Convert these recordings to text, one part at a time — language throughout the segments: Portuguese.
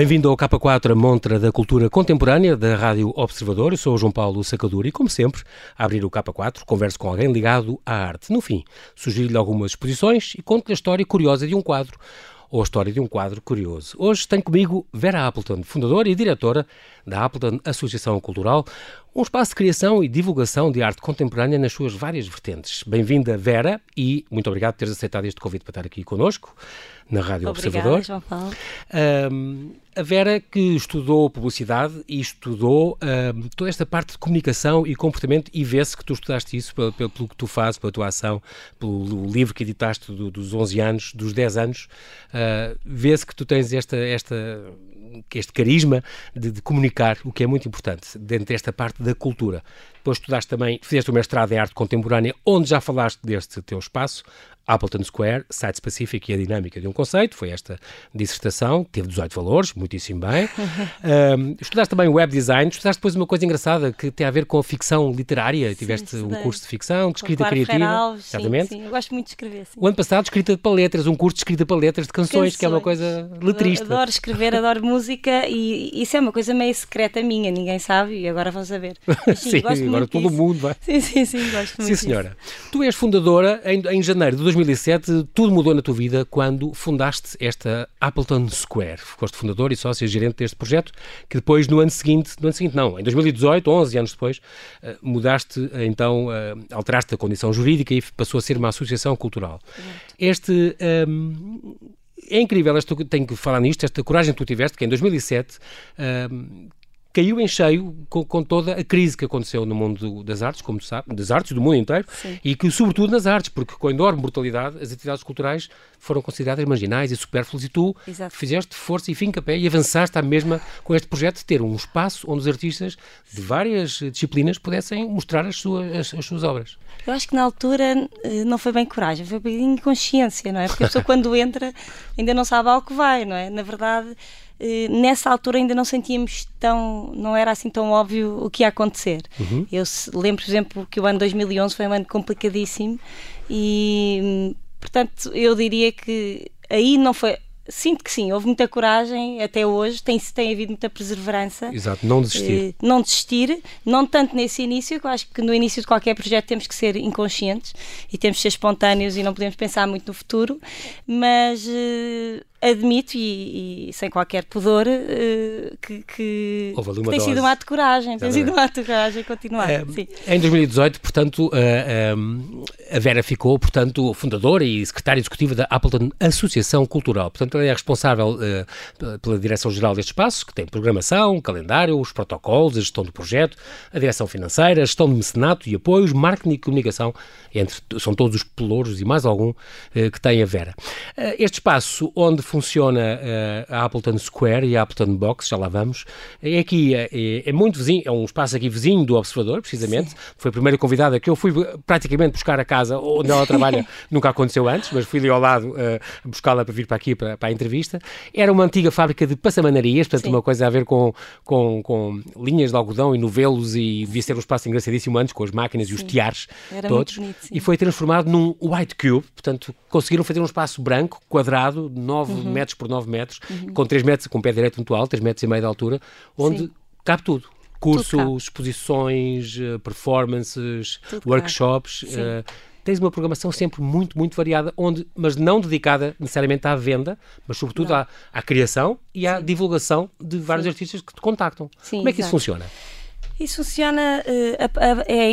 Bem-vindo ao K4, a montra da cultura contemporânea da Rádio Observador. Eu sou o João Paulo Sacadura e, como sempre, a abrir o K4, converso com alguém ligado à arte. No fim, sugiro-lhe algumas exposições e conto-lhe a história curiosa de um quadro ou a história de um quadro curioso. Hoje tenho comigo Vera Appleton, fundadora e diretora da Appleton Associação Cultural, um espaço de criação e divulgação de arte contemporânea nas suas várias vertentes. Bem-vinda, Vera, e muito obrigado por teres aceitado este convite para estar aqui connosco na Rádio Obrigada, Observador. João Paulo. Um, a Vera que estudou publicidade e estudou um, toda esta parte de comunicação e comportamento e vê-se que tu estudaste isso pelo, pelo, pelo, que tu fazes, pela tua ação, pelo livro que editaste do, dos 11 anos, dos 10 anos, uh, vê-se que tu tens esta, esta este carisma de, de, comunicar, o que é muito importante dentro desta parte da cultura. Depois estudaste também, fizeste o mestrado em arte contemporânea, onde já falaste deste teu espaço, Appleton Square, site específico e a dinâmica de um conceito, foi esta dissertação, teve 18 valores, muitíssimo bem. um, estudaste também web design, estudaste depois uma coisa engraçada que tem a ver com a ficção literária, sim, tiveste um curso de ficção, de escrita criativa. Feralves, exatamente. Sim, sim, eu gosto muito de escrever. Sim. O ano passado, escrita para letras, um curso de escrita para letras de canções, canções. que é uma coisa letrista. Adoro escrever, adoro música e isso é uma coisa meio secreta minha, ninguém sabe e agora vão saber. Mas, sim, sim agora todo o mundo vai. Sim, sim, sim, gosto muito. Sim, senhora. Disso. Tu és fundadora em, em janeiro de 2007, tudo mudou na tua vida quando fundaste esta Appleton Square. Foste fundador e sócio gerente deste projeto, que depois, no ano seguinte, no ano seguinte não, em 2018, 11 anos depois, eh, mudaste, eh, então, eh, alteraste a condição jurídica e passou a ser uma associação cultural. Este... Um, é incrível, esta, tenho que falar nisto, esta coragem que tu tiveste, que em 2007 um, caiu em cheio com, com, toda a crise que aconteceu no mundo das artes, como tu sabes, das artes do mundo inteiro, Sim. e que, sobretudo, nas artes, porque com enorme brutalidade, as atividades culturais foram consideradas marginais e supérfluas, e tu Exato. fizeste força e fim pé e avançaste à mesma com este projeto de ter um espaço onde os artistas de várias disciplinas pudessem mostrar as suas, as, as suas obras. Eu acho que na altura eh, não foi bem coragem, foi bem inconsciência, não é? Porque a pessoa quando entra ainda não sabe ao que vai, não é? Na verdade nessa altura ainda não sentíamos tão, não era assim tão óbvio o que ia acontecer. Uhum. Eu lembro, por exemplo, que o ano 2011 foi um ano complicadíssimo e, portanto, eu diria que aí não foi sinto que sim, houve muita coragem até hoje, tem, tem havido muita perseverança. Exato, não desistir. Eh, não desistir, não tanto nesse início, que eu acho que no início de qualquer projeto temos que ser inconscientes e temos que ser espontâneos e não podemos pensar muito no futuro, mas eh, admito e, e, sem qualquer pudor uh, que, que, que tem sido um ato de coragem, tem sido um ato de coragem continuar. É, em 2018, portanto, uh, a Vera ficou, portanto, fundadora e secretária executiva da Appleton Associação Cultural. Portanto, ela é responsável uh, pela direção-geral deste espaço, que tem programação, calendário, os protocolos, a gestão do projeto, a direção financeira, a gestão de mecenato e apoios, marketing e comunicação, entre, são todos os pelouros e mais algum que tem a Vera. este espaço onde funciona uh, a Appleton Square e a Appleton Box, já lá vamos. É aqui, é, é, muito vizinho, é um espaço aqui vizinho do Observador, precisamente. Sim. Foi a primeira convidada que eu fui praticamente buscar a casa onde ela trabalha, nunca aconteceu antes, mas fui ali ao lado uh, buscá-la para vir para aqui, para, para, a entrevista. Era uma antiga fábrica de passamanarias, portanto, Sim. uma coisa a ver com, com, com, linhas de algodão e novelos, e devia ser um espaço engraçadíssimo antes, com as máquinas Sim. e os tiares Era todos. Bonito, e foi transformado num white cube, portanto, conseguiram fazer um espaço branco, quadrado, 9 uhum. metros por 9 metros, uhum. com 3 metros, com um pé direito muito alto, 3 metros e meio de altura, onde Sim. cabe tudo. Cursos, exposições, eh, performances, tudo workshops. Uh, tens uma programação sempre muito, muito variada, onde, mas não dedicada necessariamente à venda, mas sobretudo à, à, criação e à Sim. divulgação de vários Sim. artistas que te contactam. Sim, Como é que exato. isso funciona? Isso funciona, eh, é, é,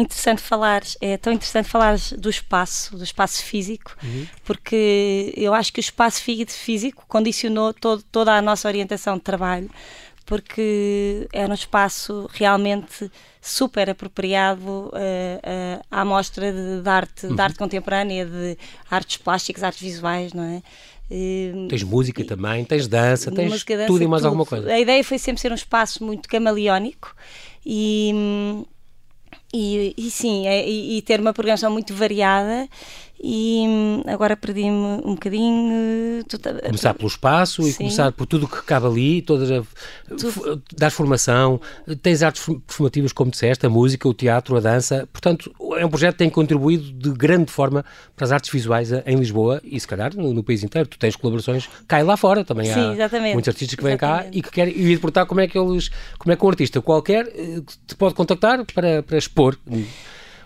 interessante falar, é tão interessante falar do espaço, do espaço físico, uhum. porque eu acho que o espaço físico condicionou todo, toda a nossa orientação de trabalho, porque era um espaço realmente super apropriado uh, uh, à mostra de, de arte, uhum. de arte contemporânea, de artes plásticas, artes visuais, não é? Uh, tens música e, também, tens dança, tens música, dança, tudo e mais tudo. alguma coisa. A ideia foi sempre ser um espaço muito camaleónico e, e, e sim, é, e, e, ter uma programação muito variada e hum, agora perdi-me um bocadinho. Começar pelo espaço Sim. e começar por tudo que cabe ali, todas a, dar formação, tens artes formativas, como disseste, a música, o teatro, a dança, portanto, é um projeto que tem contribuído de grande forma para as artes visuais em Lisboa e, se calhar, no, no país inteiro. Tu tens colaborações e lá fora também. Sim, há exatamente. muitos artistas que vêm cá e que querem. E perguntar como é que eles, como é que um artista qualquer eh, te pode contactar para, para expor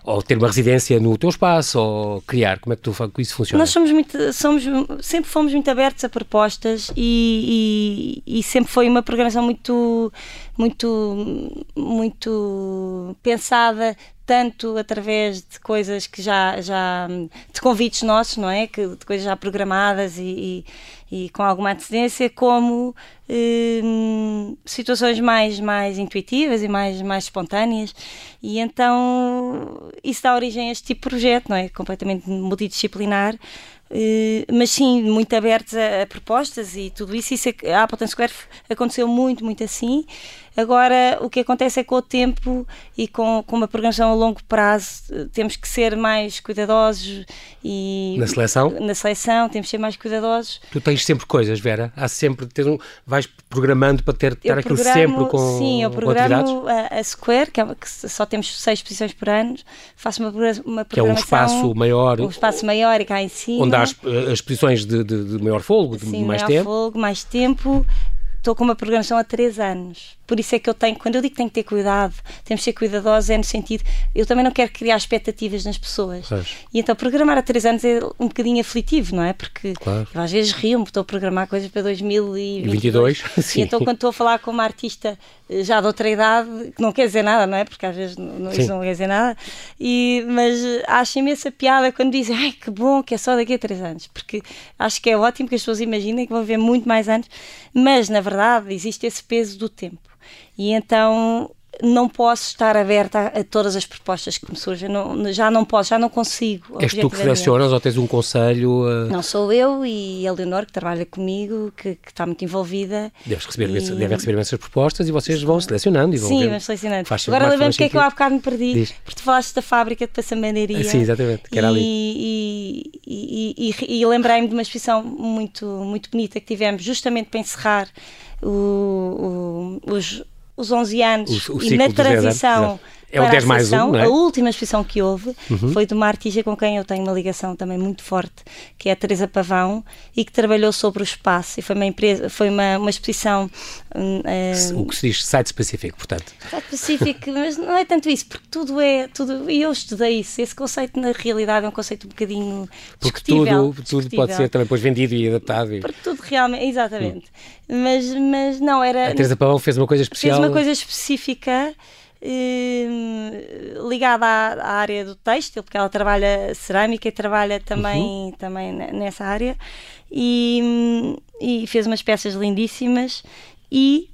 ou ter uma residência no teu espaço, ou criar? Como é que tu, isso funciona? Nós somos muito, somos, sempre fomos muito abertos a propostas e, e, e sempre foi uma programação muito, muito, muito pensada tanto através de coisas que já, já de convites nossos, não é? Que, de coisas já programadas e, e, e com alguma antecedência, como hum, situações mais, mais intuitivas e mais, mais espontâneas. E então isso dá origem a este tipo de projeto, não é? Completamente multidisciplinar. Uh, mas sim, muito abertos a, a, propostas e tudo isso. isso é, a Appleton Square aconteceu muito, muito assim. Agora, o que acontece é que com o tempo e com, com uma programação a longo prazo, temos que ser mais cuidadosos e... Na seleção? Na seleção, temos que ser mais cuidadosos. Tu tens sempre coisas, Vera? Há sempre... Ter um, vais programando para ter, ter aquilo sempre com Sim, eu programo a, a, Square, que, é, que, só temos seis exposições por ano, faço uma, uma programação... Que é um espaço maior... Um espaço maior e cá em cima. Onde há as, as exposições de, de, de maior folgo, de sim, mais maior tempo. folgo, mais tempo estou com uma programação há três anos. Por isso é que eu tenho, quando eu digo que tenho que ter cuidado, temos que ser cuidadosos, é no sentido, eu também não quero criar expectativas nas pessoas. Pois. E então programar há três anos é um bocadinho aflitivo, não é? Porque claro. eu às vezes rio-me, estou a programar coisas para 2022. 22, sim. E então quando estou a falar com uma artista eh, já de outra idade, que não quer dizer nada, não é? Porque às vezes não, isso não quer dizer nada, e, mas eh, acho imensa piada quando dizem, ai que bom que é só daqui a três anos, porque acho que é ótimo que as pessoas imaginem que vão viver muito mais anos, mas na verdade existe esse peso do tempo. E então não posso estar aberta a, a, todas as propostas que me surgem, não, já não posso, já não consigo. És tu que selecionas ou tens um conselho? Uh... Não, sou eu e a Leonor que trabalha comigo, que, que está muito envolvida. Deves receber, e... Deve receber essas propostas e vocês vão selecionando e vão Sim, vamos selecionando. Agora lembro-me que é que eu há bocado me perdi, Diz. porque tu falaste da fábrica de passamandeiria. Sim, exatamente, que era ali. E, e, e, e lembrei-me de uma exposição muito, muito bonita que tivemos justamente para encerrar o, o, os os 11 anos o, o e na transição é o 10 mais 1, é? A última exposição que houve uhum. foi de uma artista com quem eu tenho uma ligação também muito forte, que é a Teresa Pavão, e que trabalhou sobre o espaço. E foi uma, empresa, foi uma, uma exposição. Uh, o que se diz site específico, portanto. Site específico, mas não é tanto isso, porque tudo é. Tudo, e eu estudei isso. Esse conceito, na realidade, é um conceito um bocadinho. Porque tudo, tudo pode ser também depois vendido e adaptado. E... Porque tudo realmente. Exatamente. Hum. Mas, mas não era. A Teresa Pavão fez uma coisa especial. Fez uma coisa específica ligada à, à, área do têxtil, porque ela trabalha cerâmica e trabalha também, uhum. também nessa área, e, e, fez umas peças lindíssimas e,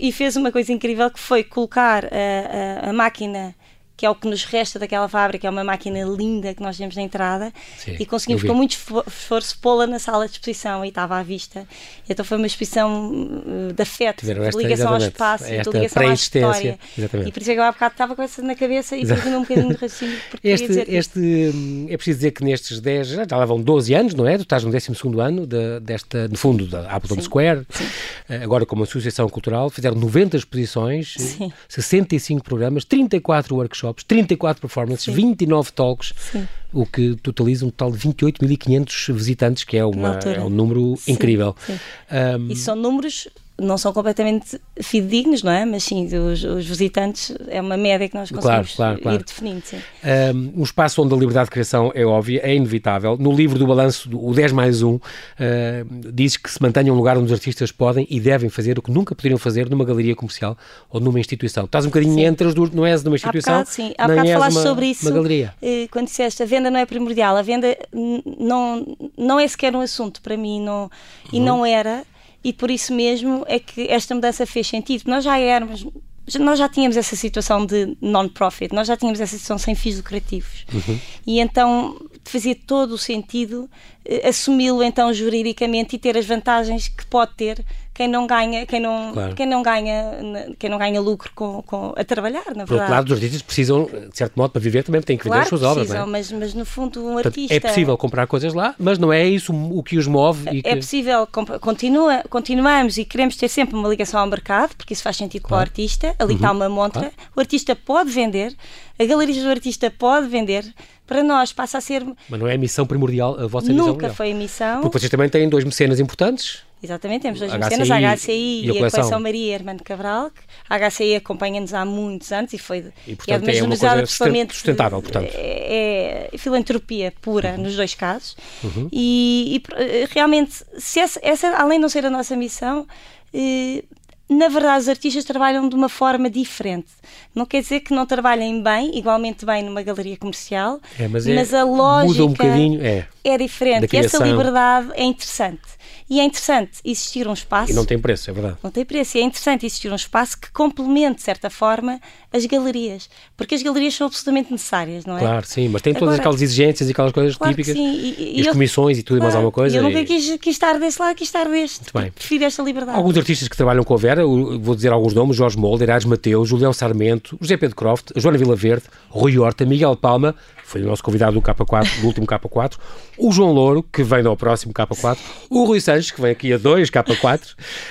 e, fez uma coisa incrível que foi colocar a, a, a máquina que é o que nos resta daquela fábrica, é uma máquina linda que nós temos na entrada Sim, e conseguimos com muito esforço pô-la na sala de exposição e estava à vista. Então foi uma exposição uh, de afeto, de ligação ao espaço, de ligação à história. Exatamente. E por isso é que eu há bocado estava com essa na cabeça e perdi um bocadinho de raciocínio. Este, este, hum, é preciso dizer que nestes 10, já, já lá vão 12 anos, não é? Tu estás no 12 ano de, desta, no fundo, da Appleton Square, Sim. Eh, agora como associação cultural, fizeram 90 exposições, Sim. 65 programas, 34 workshops workshops, 34 performances, Sim. 29 talks, Sim. o que totaliza um total de 28.500 visitantes, que é, uma, é um número Sim. incrível. Um, e são números não são completamente fidedignos, não é? Mas sim, os, os, visitantes é uma média que nós conseguimos claro, claro, claro. ir definindo. Sim. Um, um, espaço onde a liberdade de criação é óbvia, é inevitável. No livro do balanço, o 10 mais 1, uh, diz que se mantenha um lugar onde os artistas podem e devem fazer o que nunca poderiam fazer numa galeria comercial ou numa instituição. Estás um bocadinho sim. entre as duas, não és numa instituição, há bocado, sim. Há bocado falaste uma, sobre isso, uma galeria. Eh, quando disseste a venda não é primordial, a venda não, não é sequer um assunto para mim não, e uhum. não era e por isso mesmo é que esta mudança fez sentido. Nós já éramos, nós já tínhamos essa situação de non-profit, nós já tínhamos essa situação sem fins lucrativos. Uhum. E então fazia todo o sentido assumi-lo então juridicamente e ter as vantagens que pode ter quem não ganha, quem não, claro. quem não ganha, quem não ganha lucro com, com a trabalhar, na verdade. Por outro lado, os artistas precisam, de certo modo, para viver também têm que claro vender as suas obras, não é? mas, mas no fundo um Portanto, artista... É possível comprar coisas lá, mas não é isso o que os move e É possível, continua, continuamos e queremos ter sempre uma ligação ao mercado, porque isso faz sentido claro. para o artista, ali uhum. está uma montra, claro. o artista pode vender, a galeria do artista pode vender, para nós passa a ser. Mas não é a missão primordial, a vossa Nunca missão? Nunca foi a missão. Porque vocês também têm dois mecenas importantes. Exatamente, temos dois mecenas, a HCI e, e a, coleção. coleção Maria Hermano Cabral. A HCI acompanha-nos há muitos anos e foi e, portanto, é, é uma coisa sustentável, portanto. É, é filantropia pura uhum. nos dois casos. Uhum. E, e, realmente, se essa, essa, além de não ser a nossa missão, eh, na verdade, os artistas trabalham de uma forma diferente. Não quer dizer que não trabalhem bem, igualmente bem numa galeria comercial, é, mas, é, mas, a lógica um é, é diferente. E essa liberdade é interessante. E é interessante existir um espaço. E não tem preço, é verdade. Não tem preço. E é interessante existir um espaço que complemente, de certa forma, as galerias. Porque as galerias são absolutamente necessárias, não é? Claro, sim, mas tem todas Agora, aquelas exigências e aquelas coisas claro típicas. Sim. E, e, e as eu, comissões e tudo claro, e mais alguma coisa. Eu nunca e... quis, quis, estar desse lado, quis estar deste. Muito bem. Prefiro esta liberdade. Alguns artistas que trabalham com a Vera, vou dizer alguns nomes: Jorge Molder, Ares Mateus, Julião Sarmento, José Pedro Croft, Joana Vila Verde, Rui Horta, Miguel Palma, foi o nosso convidado do K4, do último K4, o João Louro, que vem ao próximo K4, o Rui Que vem aqui a dois K4,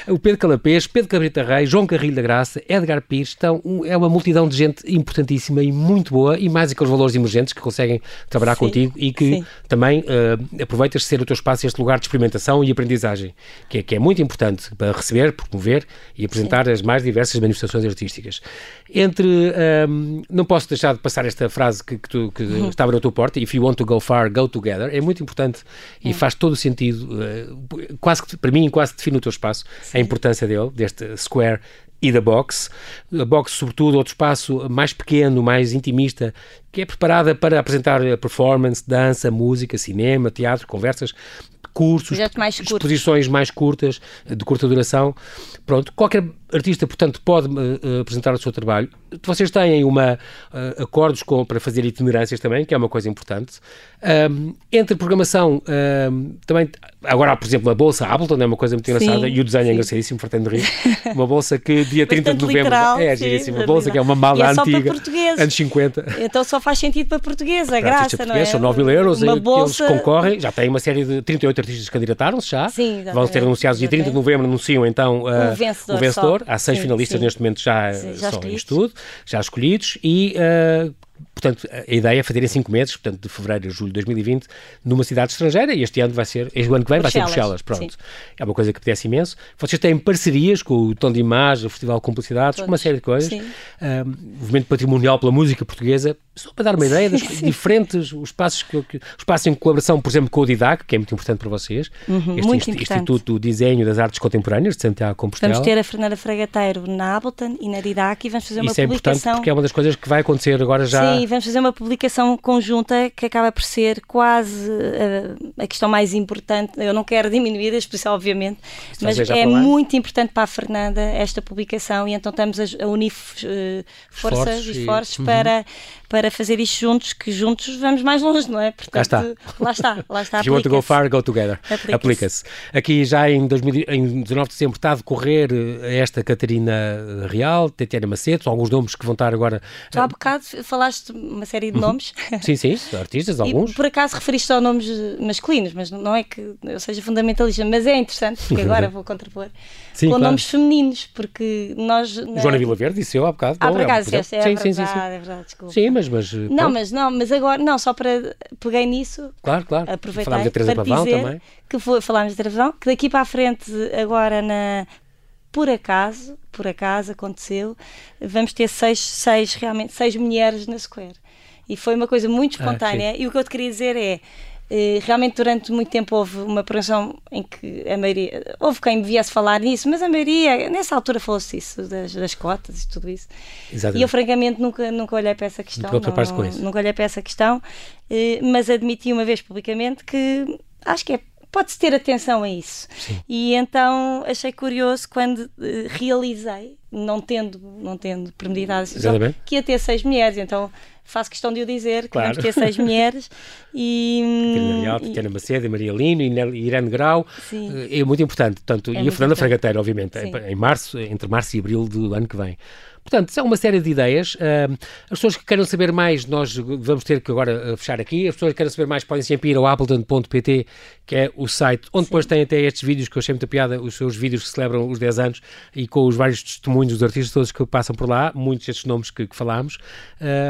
o Pedro Calapês, Pedro Cabrita Reis, João Carrilho da Graça, Edgar Pires, então é uma multidão de gente importantíssima e muito boa, e mais aqueles valores emergentes que conseguem trabalhar sim, contigo e que sim. também uh, aproveitas de ser o teu espaço este lugar de experimentação e aprendizagem, que é, que é muito importante para receber, promover e apresentar sim. as mais diversas manifestações artísticas. Entre, um, ehm, não posso deixar de passar esta frase que, que, tu, que uhum. estava na tua porta, if you want to go far, go together, é muito importante e faz todo o sentido, uh, quase que, para mim, quase define o teu espaço, Sim. a importância dele, deste square e da box. A box, sobretudo, outro espaço mais pequeno, mais intimista, que é preparada para apresentar performance, dança, música, cinema, teatro, conversas, cursos, mais exposições mais curtas, de curta duração. Pronto, qualquer artista, portanto, pode uh, apresentar o seu trabalho. Vocês têm uma, uh, acordos com, para fazer itinerâncias também, que é uma coisa importante. Um, entre programação, um, também, agora há, por exemplo, a Bolsa Appleton, é uma coisa muito engraçada, sim, e o desenho é sim. é engraçadíssimo, fartando de rir. Uma bolsa que dia 30 de novembro. Literal, é giríssima. Uma bolsa que é uma mala é antiga. Anos 50. Então só faz sentido para português, a graça, não é? São 9 mil euros uma bolsa... eles concorrem. Já tem uma série de 38 artistas que candidataram-se já. Sim, Vão ser anunciados dia 30 de novembro, anunciam então uh, o vencedor. O vencedor. Há seis sim, finalistas neste momento já, já só em estudo, já escolhidos, e uh, Portanto, a ideia é fazer em 5 meses, portanto, de fevereiro a julho de 2020, numa cidade estrangeira, e este ano vai ser, este ano que vem vai ser Bruxelas, pronto. Sim. É uma coisa que apetece imenso. Vocês têm parcerias com o Tom de Imagem, o Festival de Cumplicidades, com uma série de coisas. Sim. Um, movimento patrimonial pela música portuguesa, só para dar uma ideia das diferentes os espaços, que, que, espaços em colaboração, por exemplo, com o DIDAC, que é muito importante para vocês, uhum, este inst, Instituto do Desenho das Artes Contemporâneas de Santiago Compostela. Vamos ter a Fernanda Fragateiro na Ableton e na DIDAC e vamos fazer uma Isso é publicação. importante porque é uma das coisas que vai acontecer agora já. Sim, vamos fazer uma publicação conjunta que acaba por ser quase uh, a questão mais importante. Eu não quero diminuir a exposição, obviamente, mas é muito importante para a Fernanda esta publicação e então estamos a, a unir uh, forças e esforços uhum. para, para fazer isto juntos, que juntos vamos mais longe, não é? Portanto, lá está. Lá está, lá está. If you want to go far, go together. Aplica-se. Aplica Aqui já em, 2000, em 19 de dezembro está a decorrer eh, esta Catarina Real, Tatiana Macedo, alguns nomes que vão estar agora. Já há bocado falaste uma série de nomes. sim, sim, artistas, alguns. E por acaso referiste só nomes masculinos, mas não é que eu seja fundamentalista, mas é interessante, porque agora vou contrapor. Sim, com claro. nomes femininos, porque nós. Joana Vila Verde disse eu há bocado. Ah, por acaso, é, é, sim, verdade, sim, sim, sim. é verdade, desculpa. Sim, mas. mas não, mas não, mas agora, não, só para. Peguei nisso. Claro, claro. Aproveitar Falámos da Teresa Pavão também. Que foi, falámos da Teresa Pavão, que daqui para a frente, agora na. Por acaso, por acaso aconteceu, vamos ter seis, seis realmente, seis mulheres na Square. E foi uma coisa muito ah, espontânea. Ah, e o que eu te queria dizer é eh, realmente durante muito tempo houve uma progressão em que a maioria houve quem me viesse falar nisso, mas a maioria nessa altura falou-se isso das, das, cotas e tudo isso Exatamente. e eu francamente nunca, nunca olhei para essa questão não, não, nunca olhei para essa questão eh, mas admiti uma vez publicamente que acho que é pode-se ter atenção a isso. Sim. E então achei curioso quando uh, realizei, não tendo, não tendo premeditado, que ia ter seis mulheres. Então faço questão de o dizer, claro. que vamos ter seis mulheres. E, Catarina Real, Tatiana Macedo, Maria Lino, Irene Grau. Sim. É muito importante. Portanto, é e a Fernanda Fragateira, obviamente, Sim. em março, entre março e abril do ano que vem. Portanto, são uma série de ideias. As pessoas que queiram saber mais, nós vamos ter que agora uh, fechar aqui. As pessoas que queiram saber mais podem sempre ir ao appleton.pt, que é o site onde Sim. depois tem até estes vídeos que eu achei muita piada, os seus vídeos que celebram os 10 anos e com os vários testemunhos dos artistas todos que passam por lá, muitos destes nomes que, que falámos.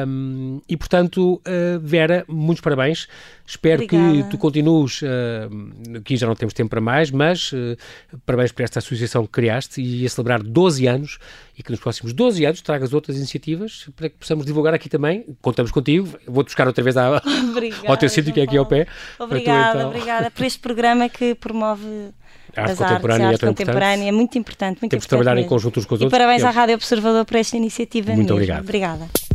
Um, e, portanto, uh, Vera, muitos parabéns. Espero Obrigada. que tu continues, uh, aqui já não temos tempo para mais, mas uh, parabéns por esta associação que criaste e a celebrar 12 anos e que nos próximos 12 anos tragas outras iniciativas para que possamos divulgar aqui também. Contamos contigo, vou-te buscar outra vez à, obrigada, ao teu sítio que é aqui ao pé. Obrigada, então... obrigada por este programa que promove a arte contemporânea, artes, a arte contemporânea é muito importante. Muito Temos de trabalhar mesmo. em conjunto uns com os e outros. parabéns à Rádio Observador por esta iniciativa. Muito mesmo. obrigado. Obrigada.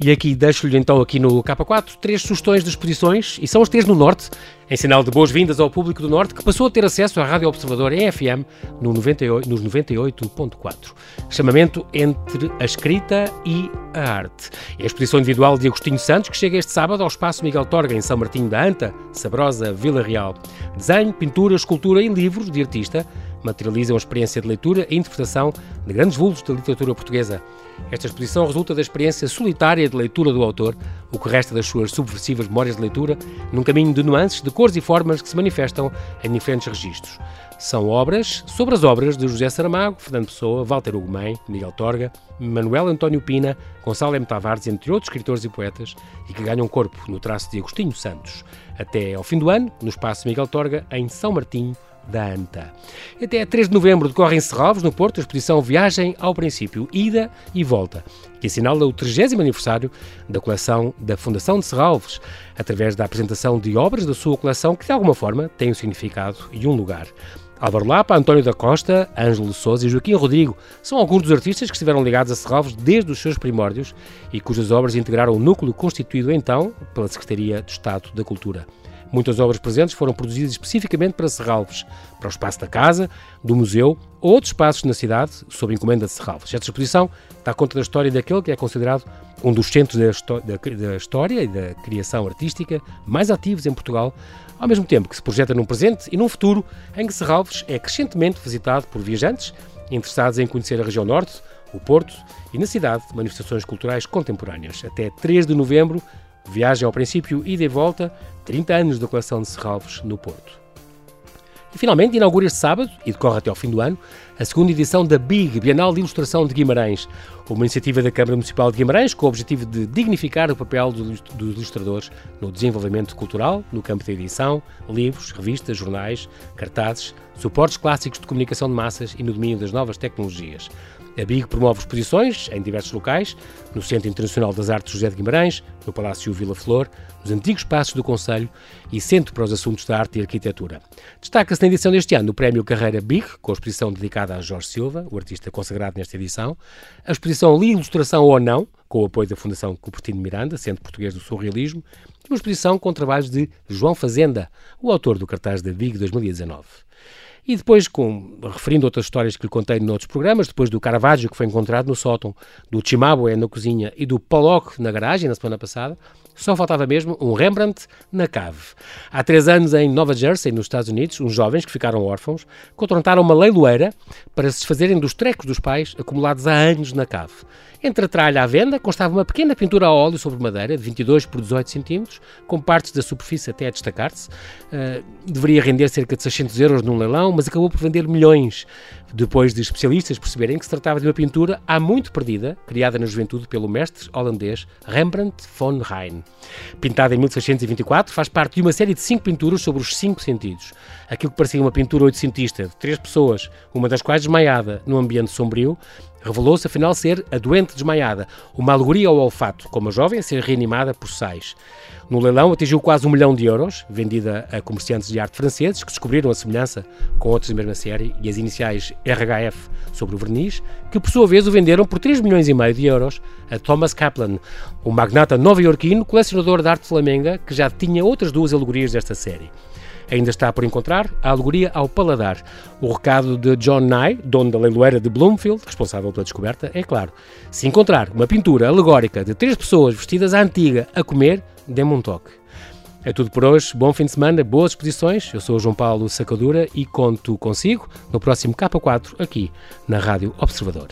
E aqui deixo-lhe então aqui no K4 três sugestões de exposições, e são as três no Norte, em sinal de boas-vindas ao público do Norte, que passou a ter acesso à Rádio Observador em FM no 98, nos 98.4. Chamamento entre a escrita e a arte. É a exposição individual de Agostinho Santos, que chega este sábado ao Espaço Miguel Torga, em São Martinho da Anta, Sabrosa, Vila Real. Desenho, pintura, escultura e livros de artista materializam a experiência de leitura e interpretação de grandes vultos da literatura portuguesa. Esta exposição resulta da experiência solitária de leitura do autor, o que resta das suas subversivas memórias de leitura, num caminho de nuances, de cores e formas que se manifestam em diferentes registros. São obras sobre as obras de José Saramago, Fernando Pessoa, Walter Ugumem, Miguel Torga, Manuel António Pina, Gonçalo M. Tavares, entre outros escritores e poetas, e que ganham corpo no traço de Agostinho Santos. Até ao fim do ano, no Espaço Miguel Torga, em São Martinho, da ANTA. Até 3 de novembro decorre em Serralves, no Porto, a exposição Viagem ao Princípio, Ida e Volta, que assinala o 30 aniversário da coleção da Fundação de Serralves, através da apresentação de obras da sua coleção que, de alguma forma, têm um significado e um lugar. Álvaro Lapa, António da Costa, Ângelo Souza e Joaquim Rodrigo são alguns dos artistas que estiveram ligados a Serralves desde os seus primórdios e cujas obras integraram o núcleo constituído então pela Secretaria de Estado da Cultura. Muitas obras presentes foram produzidas especificamente para Serralves, para o espaço da casa, do museu ou outros espaços na cidade, sob encomenda de Serralves. Esta exposição dá conta da história daquele que é considerado um dos centros da, história e da criação artística mais ativos em Portugal, ao mesmo tempo que se projeta num presente e num futuro em que Serralves é crescentemente visitado por viajantes interessados em conhecer a região norte, o Porto e, na cidade, manifestações culturais contemporâneas. Até 3 de novembro, viagem ao princípio e de volta, 30 anos da coleção de Serralves no Porto. E finalmente inaugura este sábado, e decorre até ao fim do ano, a segunda edição da BIG, Bienal de Ilustração de Guimarães, uma iniciativa da Câmara Municipal de Guimarães com o objetivo de dignificar o papel dos ilustradores no desenvolvimento cultural, no campo da edição, livros, revistas, jornais, cartazes, suportes clássicos de comunicação de massas e no domínio das novas tecnologias. A BIG promove exposições em diversos locais, no Centro Internacional das Artes José de Guimarães, no Palácio Vila Flor, nos antigos passos do Conselho e Centro para os Assuntos da Arte e Arquitetura. Destaca-se na edição deste ano o Prémio Carreira BIG, com a exposição dedicada a Jorge Silva, o artista consagrado nesta edição, a exposição Li Ilustração ou Não, com o apoio da Fundação Cupertino Miranda, Centro Português do Surrealismo, e uma exposição com trabalhos de João Fazenda, o autor do cartaz da BIG 2019. E depois, com, referindo outras histórias que lhe contei noutros programas, depois do Caravaggio que foi encontrado no sótão, do Chimabue na cozinha e do Pollock na garagem na semana passada, só faltava mesmo um Rembrandt na cave. Há três anos, em Nova Jersey, nos Estados Unidos, uns jovens que ficaram órfãos contrataram uma leiloeira para se desfazerem dos trecos dos pais acumulados há anos na cave. Entre a tralha à venda constava uma pequena pintura a óleo sobre madeira de 22 por 18 cm, com partes da superfície até a destacar-se. Uh, deveria render cerca de 600 euros num leilão, mas acabou por vender milhões, depois de especialistas perceberem que se tratava de uma pintura há muito perdida, criada na juventude pelo mestre holandês Rembrandt von Rijn. Pintada em 1624, faz parte de uma série de cinco pinturas sobre os cinco sentidos. Aquilo que parecia uma pintura oitocentista de três pessoas, uma das quais desmaiada, num ambiente sombrio, revelou-se afinal ser a doente desmaiada, uma alegoria ao olfato, como a jovem a ser reanimada por sais. No leilão atingiu quase um milhão de euros, vendida a comerciantes de arte franceses que descobriram a semelhança com outros da mesma série e as iniciais RHF sobre o verniz, que por sua vez o venderam por 3 milhões e meio de euros a Thomas Kaplan, um magnata nova-iorquino colecionador de arte flamenga que já tinha outras duas alegorias desta série. Ainda está por encontrar a alegoria ao paladar. O recado de John Nye, dono da leiloeira de Bloomfield, responsável pela descoberta, é claro. Se encontrar uma pintura alegórica de três pessoas vestidas à antiga a comer, dê-me um toque. É tudo por hoje. Bom fim de semana, boas exposições. Eu sou o João Paulo Sacadura e conto consigo no próximo K4 aqui na Rádio Observador.